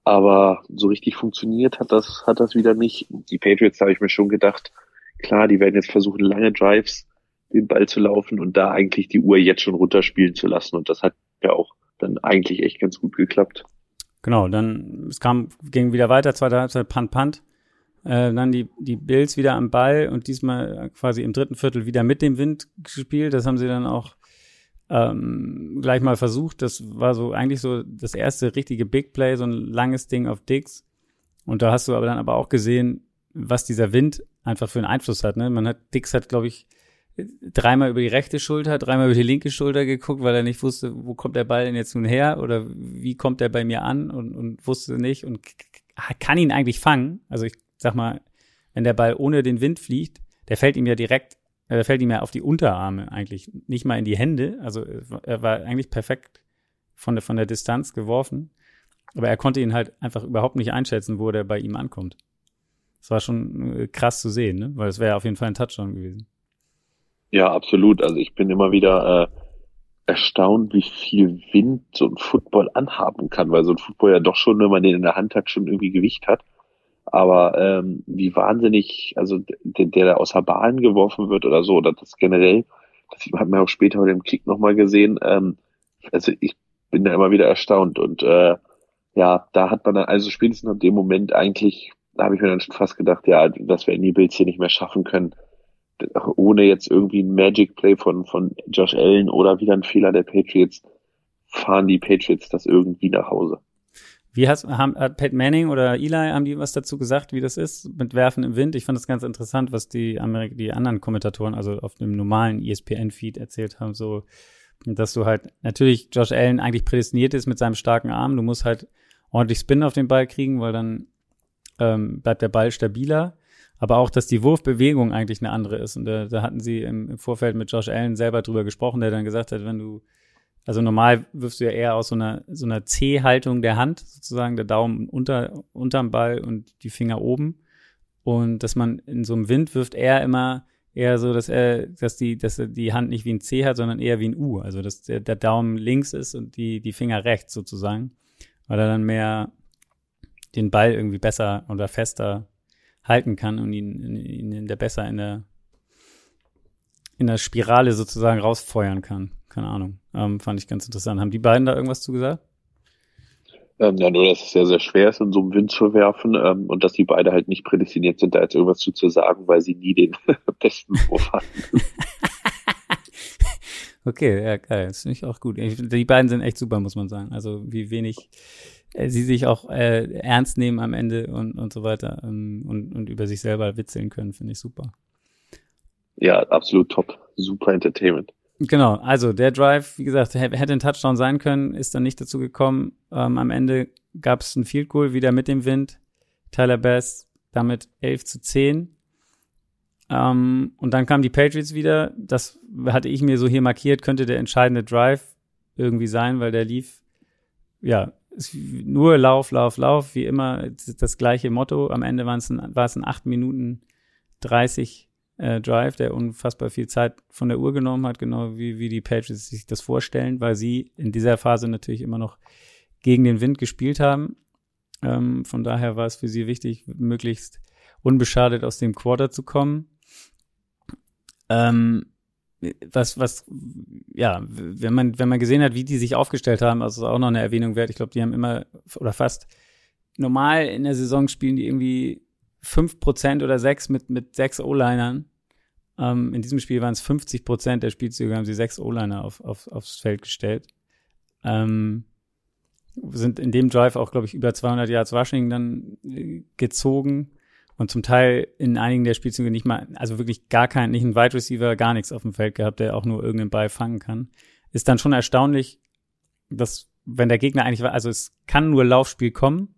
Aber so richtig funktioniert hat das, hat das wieder nicht. Die Patriots habe ich mir schon gedacht, klar, die werden jetzt versuchen, lange Drives den Ball zu laufen und da eigentlich die Uhr jetzt schon runterspielen zu lassen. Und das hat ja auch dann eigentlich echt ganz gut geklappt. Genau, dann es kam, ging wieder weiter, zweite Halbzeit Punt Punt. Äh, dann die, die Bills wieder am Ball und diesmal quasi im dritten Viertel wieder mit dem Wind gespielt. Das haben sie dann auch ähm, gleich mal versucht. Das war so eigentlich so das erste richtige Big Play, so ein langes Ding auf Dix. Und da hast du aber dann aber auch gesehen, was dieser Wind einfach für einen Einfluss hat. Ne? Man hat, Dix hat, glaube ich, dreimal über die rechte Schulter, dreimal über die linke Schulter geguckt, weil er nicht wusste, wo kommt der Ball denn jetzt nun her oder wie kommt der bei mir an und, und wusste nicht und kann ihn eigentlich fangen. Also ich sag mal, wenn der Ball ohne den Wind fliegt, der fällt ihm ja direkt, äh, fällt ihm ja auf die Unterarme eigentlich, nicht mal in die Hände. Also er war eigentlich perfekt von der, von der Distanz geworfen. Aber er konnte ihn halt einfach überhaupt nicht einschätzen, wo der bei ihm ankommt. Das war schon äh, krass zu sehen, ne? weil es wäre auf jeden Fall ein Touchdown gewesen. Ja, absolut. Also ich bin immer wieder äh, erstaunt, wie viel Wind so ein Football anhaben kann, weil so ein Football ja doch schon, wenn man den in der Hand hat, schon irgendwie Gewicht hat. Aber ähm, wie wahnsinnig, also der, der da aus der Bahn geworfen wird oder so, oder das generell, das hat man auch später bei dem Kick nochmal gesehen. Ähm, also ich bin da immer wieder erstaunt und äh, ja, da hat man dann also spätestens in dem Moment eigentlich, da habe ich mir dann schon fast gedacht, ja, dass wir in die Bills hier nicht mehr schaffen können, ohne jetzt irgendwie ein Magic Play von, von Josh Allen oder wieder ein Fehler der Patriots, fahren die Patriots das irgendwie nach Hause. Wie hast, haben, hat Pat Manning oder Eli, haben die was dazu gesagt, wie das ist mit Werfen im Wind? Ich fand das ganz interessant, was die, Amerik die anderen Kommentatoren, also auf dem normalen ESPN-Feed erzählt haben, so, dass du halt natürlich Josh Allen eigentlich prädestiniert ist mit seinem starken Arm. Du musst halt ordentlich Spin auf den Ball kriegen, weil dann ähm, bleibt der Ball stabiler. Aber auch, dass die Wurfbewegung eigentlich eine andere ist. Und da, da hatten sie im, im Vorfeld mit Josh Allen selber drüber gesprochen, der dann gesagt hat, wenn du, also normal wirfst du ja eher aus so einer, so einer C-Haltung der Hand, sozusagen, der Daumen unter, unterm Ball und die Finger oben. Und dass man in so einem Wind wirft er immer eher so, dass er, dass die, dass er die Hand nicht wie ein C hat, sondern eher wie ein U. Also dass der, der Daumen links ist und die, die Finger rechts sozusagen weil er dann mehr den Ball irgendwie besser oder fester halten kann und ihn, ihn der besser in der in der Spirale sozusagen rausfeuern kann. Keine Ahnung. Ähm, fand ich ganz interessant. Haben die beiden da irgendwas zu gesagt? Ähm, ja, nur, dass es sehr, sehr schwer ist, in so einem Wind zu werfen ähm, und dass die beide halt nicht prädestiniert sind, da jetzt irgendwas zu, zu sagen, weil sie nie den besten Wurf hatten. Okay, ja, geil. Das finde ich auch gut. Die beiden sind echt super, muss man sagen. Also wie wenig äh, sie sich auch äh, ernst nehmen am Ende und, und so weiter ähm, und, und über sich selber witzeln können, finde ich super. Ja, absolut top. Super Entertainment. Genau, also der Drive, wie gesagt, hätte ein Touchdown sein können, ist dann nicht dazu gekommen. Ähm, am Ende gab es ein Field Goal wieder mit dem Wind. Tyler Bass damit 11 zu 10. Ähm, und dann kamen die Patriots wieder. Das hatte ich mir so hier markiert, könnte der entscheidende Drive irgendwie sein, weil der lief, ja, nur Lauf, Lauf, Lauf, wie immer das gleiche Motto. Am Ende war es ein 8 Minuten 30 äh, Drive, der unfassbar viel Zeit von der Uhr genommen hat, genau wie, wie die Patriots sich das vorstellen, weil sie in dieser Phase natürlich immer noch gegen den Wind gespielt haben. Ähm, von daher war es für sie wichtig, möglichst unbeschadet aus dem Quarter zu kommen. Ähm, was, was, ja, wenn man, wenn man gesehen hat, wie die sich aufgestellt haben, also auch noch eine Erwähnung wert. Ich glaube, die haben immer oder fast normal in der Saison spielen die irgendwie fünf Prozent oder sechs mit, mit sechs O-Linern. Ähm, in diesem Spiel waren es 50 Prozent der Spielzüge, haben sie sechs O-Liner auf, auf, aufs Feld gestellt. Ähm, sind in dem Drive auch, glaube ich, über 200 Yards Rushing dann äh, gezogen und zum Teil in einigen der Spielzüge nicht mal, also wirklich gar kein, nicht ein Wide Receiver, gar nichts auf dem Feld gehabt, der auch nur irgendeinen Ball fangen kann. Ist dann schon erstaunlich, dass, wenn der Gegner eigentlich war, also es kann nur Laufspiel kommen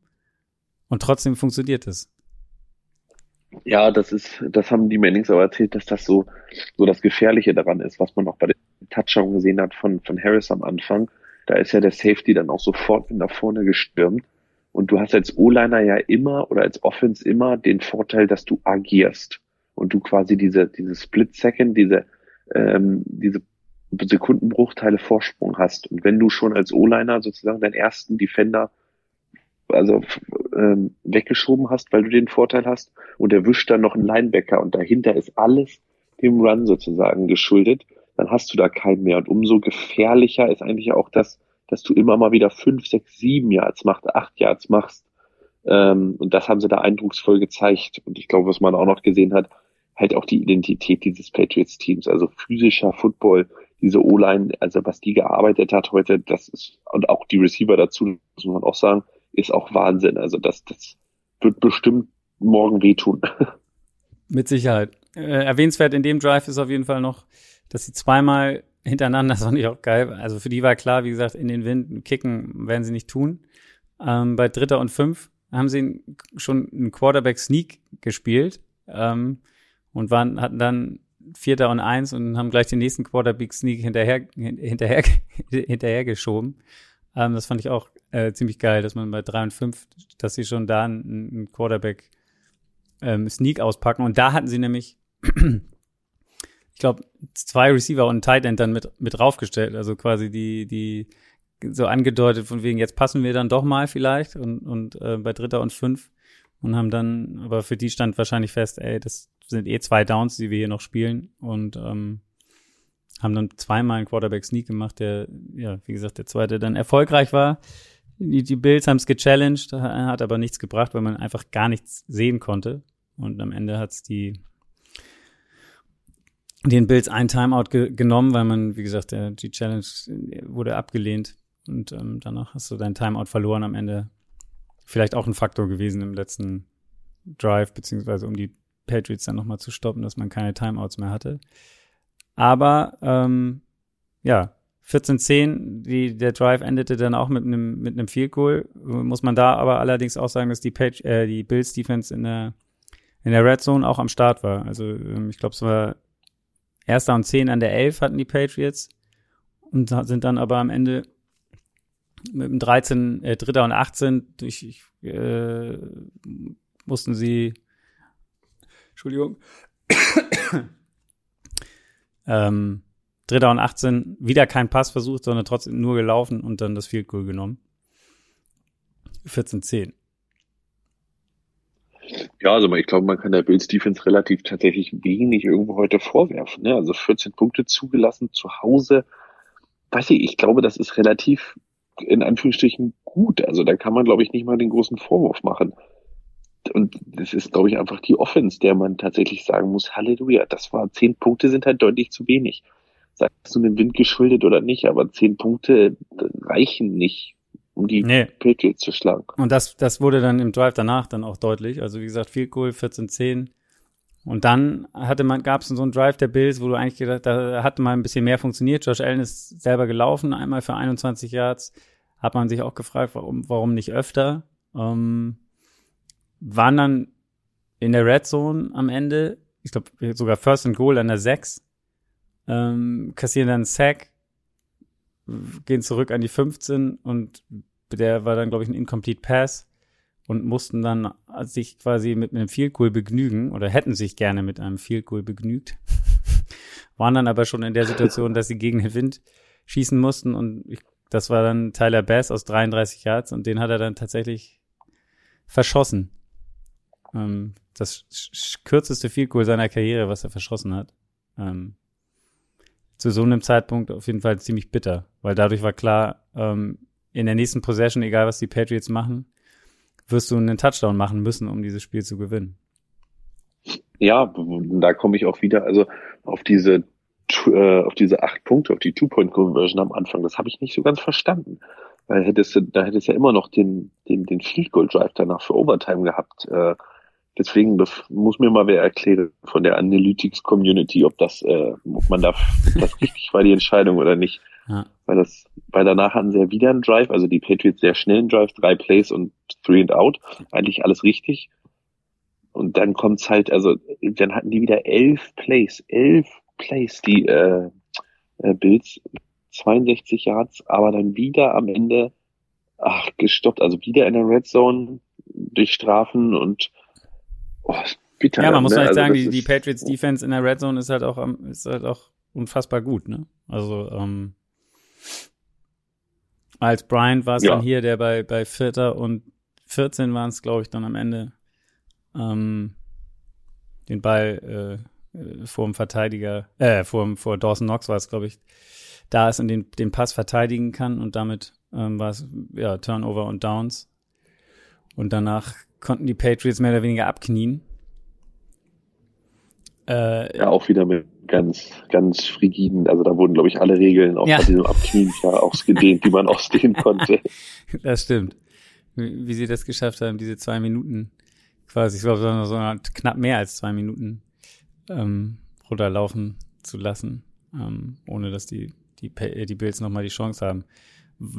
und trotzdem funktioniert es. Ja, das ist, das haben die Mannings aber erzählt, dass das so, so das Gefährliche daran ist, was man auch bei den Touchdown gesehen hat von, von Harris am Anfang. Da ist ja der Safety dann auch sofort nach vorne gestürmt und du hast als O-Liner ja immer oder als Offense immer den Vorteil, dass du agierst und du quasi diese, diese Split Second, diese, ähm, diese Sekundenbruchteile Vorsprung hast. Und wenn du schon als O-Liner sozusagen deinen ersten Defender also ähm, weggeschoben hast, weil du den Vorteil hast und erwischt dann noch einen Linebacker und dahinter ist alles dem Run sozusagen geschuldet, dann hast du da keinen mehr. Und umso gefährlicher ist eigentlich auch das, dass du immer mal wieder fünf, sechs, sieben Yards machst, acht Yards machst. Ähm, und das haben sie da eindrucksvoll gezeigt. Und ich glaube, was man auch noch gesehen hat, halt auch die Identität dieses Patriots-Teams, also physischer Football, diese O-Line, also was die gearbeitet hat heute, das ist, und auch die Receiver dazu, muss man auch sagen, ist auch Wahnsinn. Also das, das wird bestimmt morgen wehtun. Mit Sicherheit. Äh, erwähnenswert in dem Drive ist auf jeden Fall noch, dass sie zweimal hintereinander, das fand ich auch geil. Also für die war klar, wie gesagt, in den Wind kicken werden sie nicht tun. Ähm, bei Dritter und Fünf haben sie schon einen Quarterback-Sneak gespielt ähm, und waren, hatten dann Vierter und Eins und haben gleich den nächsten Quarterback-Sneak hinterher, hinterher, hinterher geschoben. Ähm, das fand ich auch äh, ziemlich geil, dass man bei drei und fünf, dass sie schon da einen, einen Quarterback ähm, Sneak auspacken. Und da hatten sie nämlich, ich glaube, zwei Receiver und ein Tight End dann mit, mit draufgestellt. Also quasi die, die so angedeutet von wegen, jetzt passen wir dann doch mal vielleicht und, und äh, bei Dritter und Fünf und haben dann, aber für die stand wahrscheinlich fest, ey, das sind eh zwei Downs, die wir hier noch spielen und ähm, haben dann zweimal einen Quarterback Sneak gemacht, der, ja, wie gesagt, der zweite dann erfolgreich war. Die, die Bills haben es gechallenged, hat aber nichts gebracht, weil man einfach gar nichts sehen konnte. Und am Ende hat's die den Bills ein Timeout ge genommen, weil man, wie gesagt, der, die Challenge wurde abgelehnt und ähm, danach hast du dein Timeout verloren am Ende. Vielleicht auch ein Faktor gewesen im letzten Drive, beziehungsweise um die Patriots dann nochmal zu stoppen, dass man keine Timeouts mehr hatte. Aber ähm, ja, 14-10, die, der Drive endete dann auch mit einem mit einem Field Goal. Muss man da aber allerdings auch sagen, dass die, Page, äh, die Bills Defense in der in der Red Zone auch am Start war. Also ähm, ich glaube, es war erster und zehn an der elf hatten die Patriots und sind dann aber am Ende mit dem 13, äh, Dritter und 18 durch äh, mussten sie Entschuldigung ähm, Dritter und 18 wieder kein Pass versucht, sondern trotzdem nur gelaufen und dann das Field Goal genommen. 14-10. Ja, also ich glaube, man kann der Bills Defense relativ tatsächlich wenig irgendwo heute vorwerfen. Ne? Also 14 Punkte zugelassen zu Hause. Weiß ich, ich glaube, das ist relativ in Anführungsstrichen gut. Also da kann man, glaube ich, nicht mal den großen Vorwurf machen. Und das ist, glaube ich, einfach die Offense, der man tatsächlich sagen muss, Halleluja, das war zehn Punkte sind halt deutlich zu wenig. Sagst du dem Wind geschuldet oder nicht, aber zehn Punkte reichen nicht um die nee. Patriots zu schlagen. Und das, das wurde dann im Drive danach dann auch deutlich. Also wie gesagt, viel cool, 14-10. Und dann hatte man, gab es so einen Drive der Bills, wo du eigentlich gedacht, da hat mal ein bisschen mehr funktioniert. Josh Allen ist selber gelaufen, einmal für 21 Yards. Hat man sich auch gefragt, warum, warum nicht öfter. Ähm, waren dann in der Red Zone am Ende, ich glaube sogar First and Goal an der 6, ähm, kassieren dann Sack, gehen zurück an die 15 und der war dann, glaube ich, ein Incomplete Pass und mussten dann sich quasi mit einem Field Goal begnügen oder hätten sich gerne mit einem Field Goal begnügt. Waren dann aber schon in der Situation, dass sie gegen den Wind schießen mussten und ich, das war dann Tyler Bass aus 33 Yards und den hat er dann tatsächlich verschossen. Ähm, das kürzeste Field Goal seiner Karriere, was er verschossen hat. Ähm, zu so einem Zeitpunkt auf jeden Fall ziemlich bitter, weil dadurch war klar, ähm, in der nächsten Possession, egal was die Patriots machen, wirst du einen Touchdown machen müssen, um dieses Spiel zu gewinnen. Ja, da komme ich auch wieder, also auf diese äh, auf diese acht Punkte, auf die Two-Point-Conversion am Anfang, das habe ich nicht so ganz verstanden. Weil hättest du, da hättest du ja immer noch den, den, den Field Goal Drive danach für Overtime gehabt. Äh, Deswegen muss mir mal wer erklären von der Analytics Community, ob das, äh, ob man da, ob das richtig war, die Entscheidung oder nicht. Ja. Weil das, weil danach hatten sie ja wieder einen Drive, also die Patriots sehr schnellen Drive, drei Plays und three and out. Eigentlich alles richtig. Und dann kommt's halt, also dann hatten die wieder elf Plays, elf Plays, die äh, äh, Bills, 62 Yards, aber dann wieder am Ende, ach, gestoppt, also wieder in der Red Zone durch Strafen und Oh, bitter. Ja, man muss ne? halt also sagen, die, die Patriots Defense in der Red Zone ist halt auch, ist halt auch unfassbar gut, ne? Also, ähm, als Bryant war es ja. dann hier, der bei, bei Vierter und 14 waren es, glaube ich, dann am Ende, ähm, den Ball äh, vor dem Verteidiger, äh, vor, vor Dawson Knox war es, glaube ich, da ist und den, den Pass verteidigen kann und damit ähm, war es, ja, Turnover und Downs. Und danach konnten die Patriots mehr oder weniger abknien. Äh, ja, auch wieder mit ganz, ganz frigiden, also da wurden, glaube ich, alle Regeln auch ja. bei diesem Abknien ja ausgedehnt, die man ausdehnen konnte. Das stimmt. Wie, wie, sie das geschafft haben, diese zwei Minuten quasi, ich glaube, so, so knapp mehr als zwei Minuten ähm, runterlaufen zu lassen, ähm, ohne dass die, die, die Bills nochmal die Chance haben.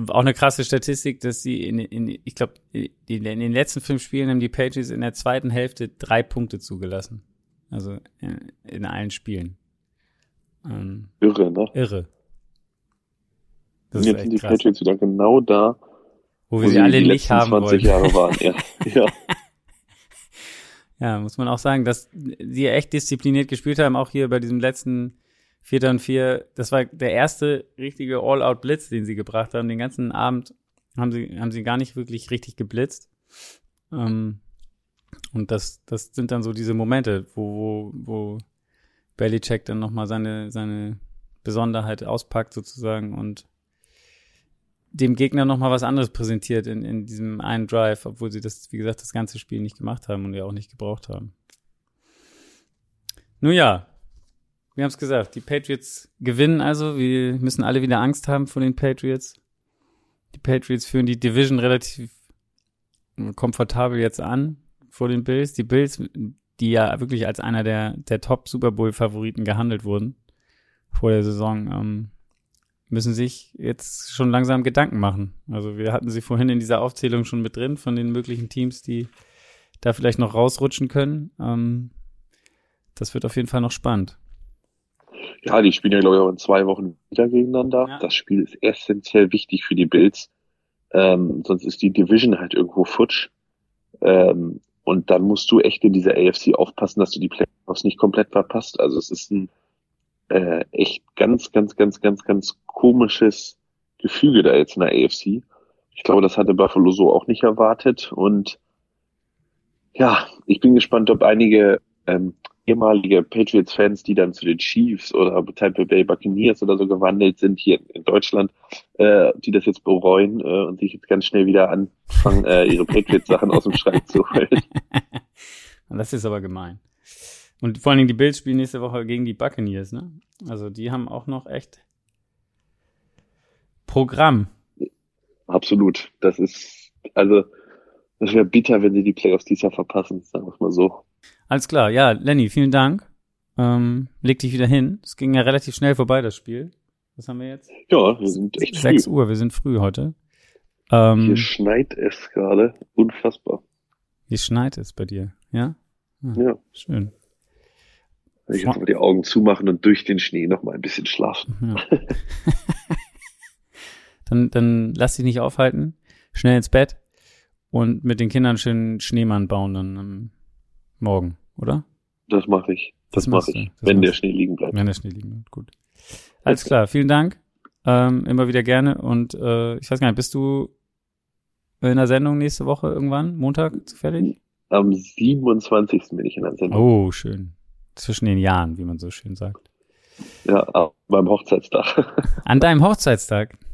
Auch eine krasse Statistik, dass sie in, in ich glaube, in den letzten fünf Spielen haben die Patriots in der zweiten Hälfte drei Punkte zugelassen. Also in, in allen Spielen. Ähm, irre, ne? Irre. Das Und jetzt sind die krass. Patriots wieder genau da, wo wir wo sie alle nicht haben 20 wollen. Jahre waren. Ja. ja. ja, muss man auch sagen, dass sie echt diszipliniert gespielt haben, auch hier bei diesem letzten Vierter und Vier. Das war der erste richtige All-Out-Blitz, den sie gebracht haben. Den ganzen Abend haben sie, haben sie gar nicht wirklich richtig geblitzt. Ähm, und das, das sind dann so diese Momente, wo, wo, wo Belichick dann nochmal seine, seine Besonderheit auspackt sozusagen und dem Gegner nochmal was anderes präsentiert in, in diesem einen Drive, obwohl sie das, wie gesagt, das ganze Spiel nicht gemacht haben und ja auch nicht gebraucht haben. Nun ja, wir haben es gesagt, die Patriots gewinnen also. Wir müssen alle wieder Angst haben vor den Patriots. Die Patriots führen die Division relativ komfortabel jetzt an vor den Bills. Die Bills, die ja wirklich als einer der, der Top Super Bowl Favoriten gehandelt wurden vor der Saison, ähm, müssen sich jetzt schon langsam Gedanken machen. Also wir hatten sie vorhin in dieser Aufzählung schon mit drin von den möglichen Teams, die da vielleicht noch rausrutschen können. Ähm, das wird auf jeden Fall noch spannend. Ja, die spielen ja, glaube ich, auch in zwei Wochen wieder gegeneinander. Ja. Das Spiel ist essentiell wichtig für die Bills. Ähm, sonst ist die Division halt irgendwo futsch. Ähm, und dann musst du echt in dieser AFC aufpassen, dass du die Playoffs nicht komplett verpasst. Also es ist ein äh, echt ganz, ganz, ganz, ganz, ganz komisches Gefüge da jetzt in der AFC. Ich glaube, das hatte Buffalo so auch nicht erwartet. Und ja, ich bin gespannt, ob einige ähm, ehemalige Patriots-Fans, die dann zu den Chiefs oder Tampa Bay Buccaneers oder so gewandelt sind hier in Deutschland, äh, die das jetzt bereuen äh, und sich jetzt ganz schnell wieder anfangen, äh, ihre Patriots-Sachen aus dem Schrank zu holen. Das ist aber gemein. Und vor allen Dingen die Bills spielen nächste Woche gegen die Buccaneers, ne? Also die haben auch noch echt Programm. Absolut. Das ist, also, das wäre bitter, wenn sie die Playoffs dieses Jahr verpassen, sagen wir es mal so. Alles klar, ja, Lenny, vielen Dank. Ähm, leg dich wieder hin. Es ging ja relativ schnell vorbei, das Spiel. Was haben wir jetzt? Ja, wir sind echt 6 Uhr, wir sind früh heute. Ähm, hier schneit es gerade. Unfassbar. Hier schneit es bei dir, ja? Ah, ja. Schön. Ich jetzt mal die Augen zumachen und durch den Schnee noch mal ein bisschen schlafen. Ja. dann, dann lass dich nicht aufhalten. Schnell ins Bett und mit den Kindern schön Schneemann bauen dann ähm, morgen, oder? Das mache ich. Das, das mache ich, das wenn der Schnee liegen bleibt. Wenn der Schnee liegen bleibt, gut. Alles klar, vielen Dank. Ähm, immer wieder gerne. Und äh, ich weiß gar nicht, bist du in der Sendung nächste Woche irgendwann? Montag zufällig? Am 27. bin ich in der Sendung. Oh, schön. Zwischen den Jahren, wie man so schön sagt. Ja, beim Hochzeitstag. An deinem Hochzeitstag?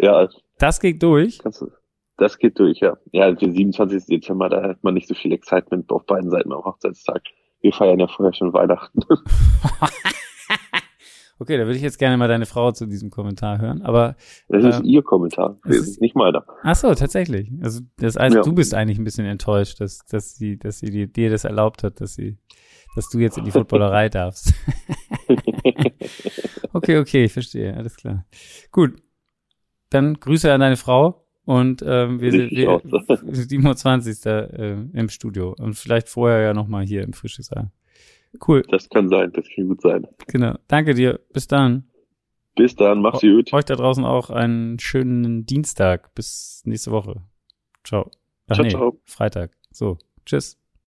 Ja. Das geht durch? Kannst du, das geht durch, ja. Ja, der 27. Dezember, da hat man nicht so viel Excitement auf beiden Seiten am Hochzeitstag. Wir feiern ja vorher schon Weihnachten. okay, da würde ich jetzt gerne mal deine Frau zu diesem Kommentar hören, aber. Das ist äh, ihr Kommentar, das ist nicht meiner. Ach so, tatsächlich. Also, das heißt, ja. du bist eigentlich ein bisschen enttäuscht, dass, dass sie, dass sie dir das erlaubt hat, dass sie, dass du jetzt in die Footballerei darfst. okay, okay, ich verstehe, alles klar. Gut. Dann Grüße an deine Frau und ähm, wir sind wir, 27. Äh, im Studio und vielleicht vorher ja nochmal hier im Frischsaal. Cool. Das kann sein, das kann gut sein. Genau. Danke dir. Bis dann. Bis dann, mach's gut. Euch da draußen auch einen schönen Dienstag. Bis nächste Woche. Ciao. Ach, ciao, nee, ciao. Freitag. So, tschüss.